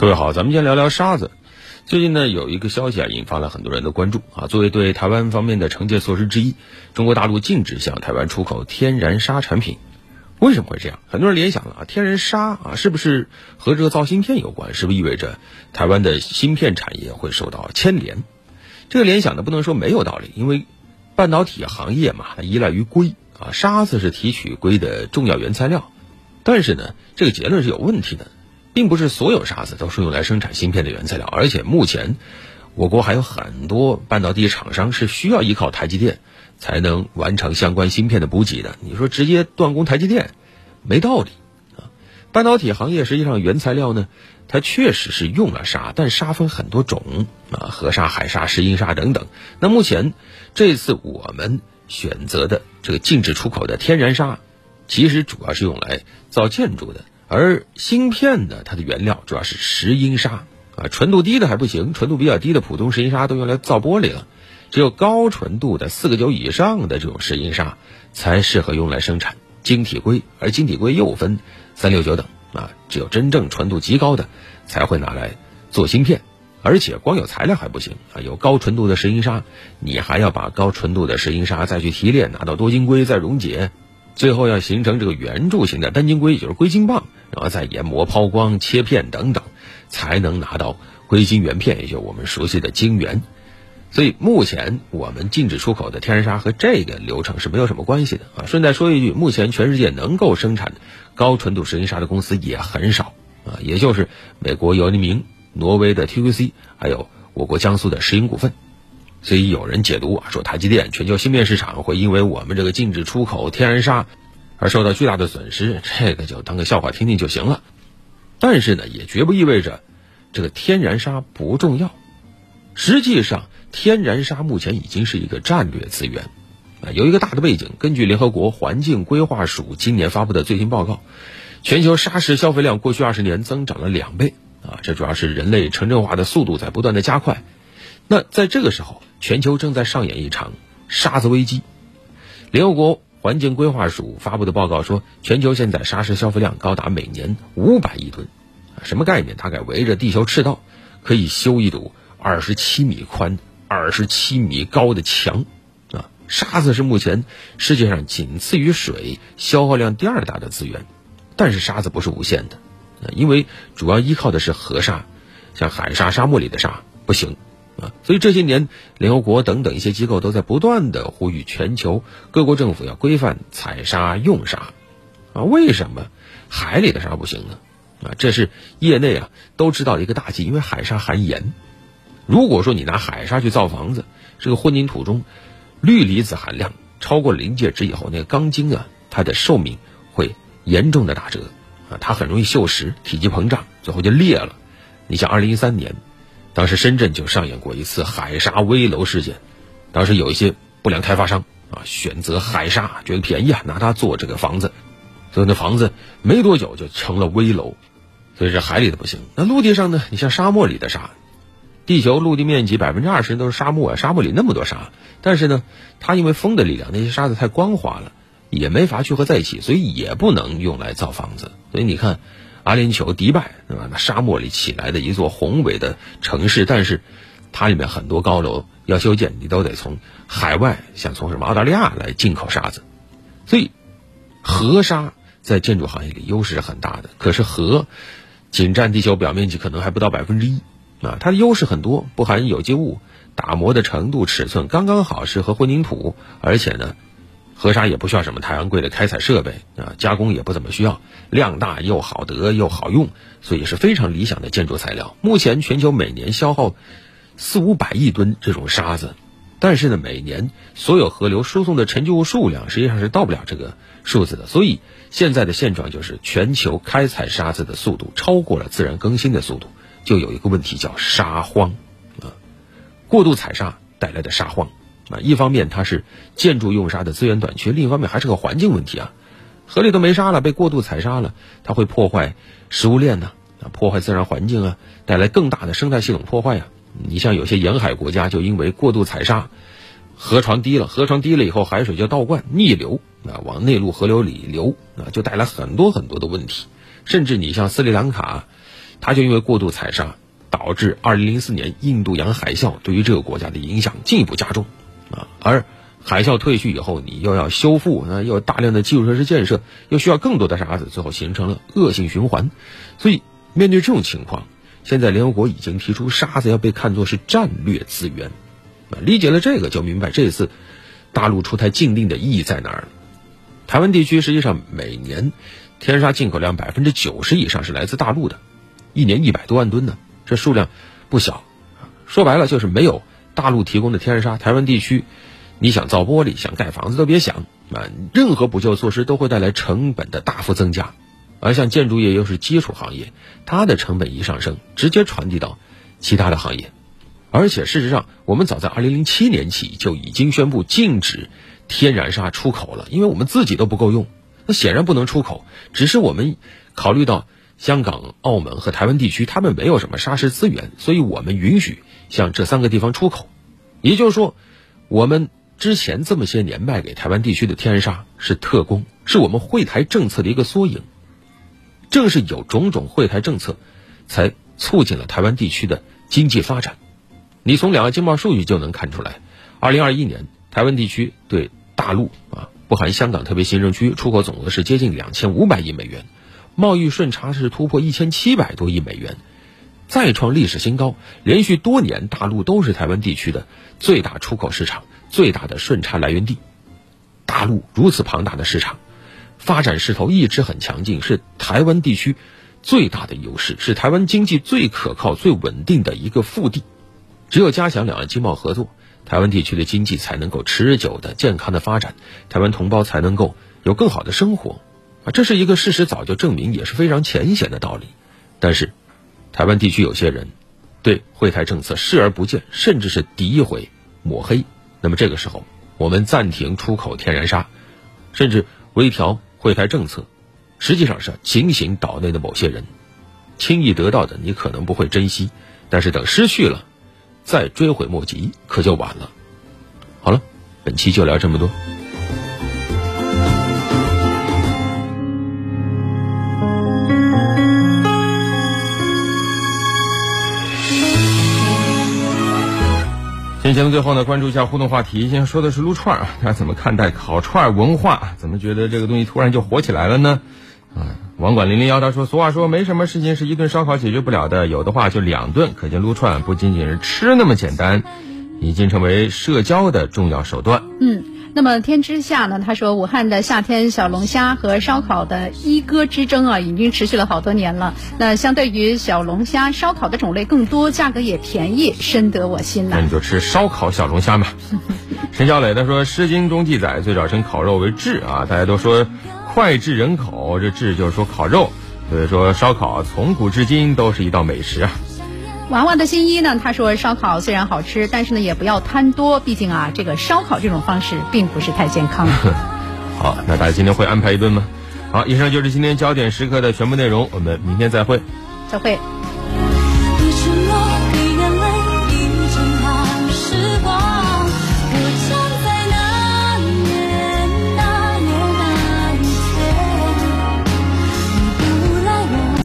各位好，咱们先聊聊沙子。最近呢，有一个消息啊，引发了很多人的关注啊。作为对台湾方面的惩戒措施之一，中国大陆禁止向台湾出口天然砂产品。为什么会这样？很多人联想了啊，天然砂啊，是不是和这个造芯片有关？是不是意味着台湾的芯片产业会受到牵连？这个联想呢，不能说没有道理，因为半导体行业嘛，它依赖于硅啊，沙子是提取硅的重要原材料。但是呢，这个结论是有问题的。并不是所有沙子都是用来生产芯片的原材料，而且目前我国还有很多半导体厂商是需要依靠台积电才能完成相关芯片的补给的。你说直接断供台积电，没道理啊！半导体行业实际上原材料呢，它确实是用了沙，但沙分很多种啊，河沙、海沙、石英沙等等。那目前这次我们选择的这个禁止出口的天然沙，其实主要是用来造建筑的。而芯片呢，它的原料主要是石英砂啊，纯度低的还不行，纯度比较低的普通石英砂都用来造玻璃了，只有高纯度的四个九以上的这种石英砂才适合用来生产晶体硅，而晶体硅又分三六九等啊，只有真正纯度极高的才会拿来做芯片，而且光有材料还不行啊，有高纯度的石英砂，你还要把高纯度的石英砂再去提炼，拿到多晶硅再溶解。最后要形成这个圆柱形的单晶硅，也就是硅晶棒，然后再研磨、抛光、切片等等，才能拿到硅晶圆片，也就是我们熟悉的晶圆。所以目前我们禁止出口的天然砂和这个流程是没有什么关系的啊。顺带说一句，目前全世界能够生产高纯度石英砂的公司也很少啊，也就是美国姚宁明、挪威的 TQC，还有我国江苏的石英股份。所以有人解读啊，说台积电全球芯片市场会因为我们这个禁止出口天然砂而受到巨大的损失，这个就当个笑话听听就行了。但是呢，也绝不意味着这个天然砂不重要。实际上，天然砂目前已经是一个战略资源啊。有一个大的背景，根据联合国环境规划署今年发布的最新报告，全球砂石消费量过去二十年增长了两倍啊。这主要是人类城镇化的速度在不断的加快。那在这个时候，全球正在上演一场沙子危机。联合国环境规划署发布的报告说，全球现在沙石消费量高达每年五百亿吨，什么概念？大概围着地球赤道可以修一堵二十七米宽、二十七米高的墙啊！沙子是目前世界上仅次于水消耗量第二大的资源，但是沙子不是无限的，因为主要依靠的是河沙，像海沙、沙漠里的沙不行。啊，所以这些年，联合国等等一些机构都在不断的呼吁全球各国政府要规范采沙用沙，啊，为什么海里的沙不行呢？啊，这是业内啊都知道的一个大忌，因为海沙含盐。如果说你拿海沙去造房子，这个混凝土中氯离子含量超过临界值以后，那个钢筋啊，它的寿命会严重的打折，啊，它很容易锈蚀、体积膨胀，最后就裂了。你像二零一三年。当时深圳就上演过一次海沙危楼事件，当时有一些不良开发商啊选择海沙，觉得便宜啊，拿它做这个房子，所以那房子没多久就成了危楼。所以这海里的不行，那陆地上呢？你像沙漠里的沙，地球陆地面积百分之二十都是沙漠啊，沙漠里那么多沙，但是呢，它因为风的力量，那些沙子太光滑了，也没法聚合在一起，所以也不能用来造房子。所以你看。阿联酋迪拜，对吧？那沙漠里起来的一座宏伟的城市，但是它里面很多高楼要修建，你都得从海外，像从什么澳大利亚来进口沙子。所以，河沙在建筑行业里优势是很大的。可是河仅占地球表面积可能还不到百分之一啊，它的优势很多，不含有机物，打磨的程度、尺寸刚刚好，适合混凝土，而且呢。河沙也不需要什么太昂贵的开采设备啊，加工也不怎么需要，量大又好得又好用，所以是非常理想的建筑材料。目前全球每年消耗四五百亿吨这种沙子，但是呢，每年所有河流输送的沉积物数量实际上是到不了这个数字的。所以现在的现状就是，全球开采沙子的速度超过了自然更新的速度，就有一个问题叫沙荒啊，过度采沙带来的沙荒。啊，一方面它是建筑用沙的资源短缺，另一方面还是个环境问题啊。河里都没沙了，被过度采沙了，它会破坏食物链呢，啊，破坏自然环境啊，带来更大的生态系统破坏呀。你像有些沿海国家就因为过度采沙，河床低了，河床低了以后海水就倒灌逆流啊，往内陆河流里流啊，就带来很多很多的问题。甚至你像斯里兰卡，它就因为过度采沙，导致2004年印度洋海啸对于这个国家的影响进一步加重，啊，而海啸退去以后，你又要修复，那又大量的基础设施建设，又需要更多的沙子，最后形成了恶性循环。所以面对这种情况，现在联合国已经提出沙子要被看作是战略资源，啊，理解了这个就明白这次大陆出台禁令的意义在哪儿了。台湾地区实际上每年天沙进口量百分之九十以上是来自大陆的，一年一百多万吨呢，这数量不小。说白了就是没有大陆提供的天然砂，台湾地区。你想造玻璃，想盖房子都别想啊！任何补救措施都会带来成本的大幅增加，而像建筑业又是基础行业，它的成本一上升，直接传递到其他的行业。而且事实上，我们早在2007年起就已经宣布禁止天然砂出口了，因为我们自己都不够用，那显然不能出口。只是我们考虑到香港、澳门和台湾地区他们没有什么砂石资源，所以我们允许向这三个地方出口。也就是说，我们。之前这么些年卖给台湾地区的天然砂是特供，是我们惠台政策的一个缩影。正是有种种惠台政策，才促进了台湾地区的经济发展。你从两岸经贸数据就能看出来，二零二一年台湾地区对大陆啊，不含香港特别行政区出口总额是接近两千五百亿美元，贸易顺差是突破一千七百多亿美元，再创历史新高。连续多年，大陆都是台湾地区的最大出口市场。最大的顺差来源地，大陆如此庞大的市场，发展势头一直很强劲，是台湾地区最大的优势，是台湾经济最可靠、最稳定的一个腹地。只有加强两岸经贸合作，台湾地区的经济才能够持久的、健康的发展，台湾同胞才能够有更好的生活。啊，这是一个事实，早就证明，也是非常浅显的道理。但是，台湾地区有些人对惠台政策视而不见，甚至是诋毁、抹黑。那么这个时候，我们暂停出口天然砂，甚至微调惠台政策，实际上是警醒岛内的某些人。轻易得到的你可能不会珍惜，但是等失去了，再追悔莫及，可就晚了。好了，本期就聊这么多。节目最后呢，关注一下互动话题。先说的是撸串啊，大家怎么看待烤串文化？怎么觉得这个东西突然就火起来了呢？啊，网管零零幺他说，俗话说没什么事情是一顿烧烤解决不了的，有的话就两顿。可见撸串不仅仅是吃那么简单，已经成为社交的重要手段。嗯。那么天之下呢？他说，武汉的夏天小龙虾和烧烤的一哥之争啊，已经持续了好多年了。那相对于小龙虾，烧烤的种类更多，价格也便宜，深得我心呐。那你就吃烧烤小龙虾嘛。陈小磊他说，《诗经》中记载，最早称烤肉为炙啊，大家都说脍炙人口，这炙就是说烤肉，所以说烧烤从古至今都是一道美食啊。娃娃的新衣呢？他说烧烤虽然好吃，但是呢也不要贪多，毕竟啊这个烧烤这种方式并不是太健康。好，那大家今天会安排一顿吗？好，以上就是今天焦点时刻的全部内容，我们明天再会。再会。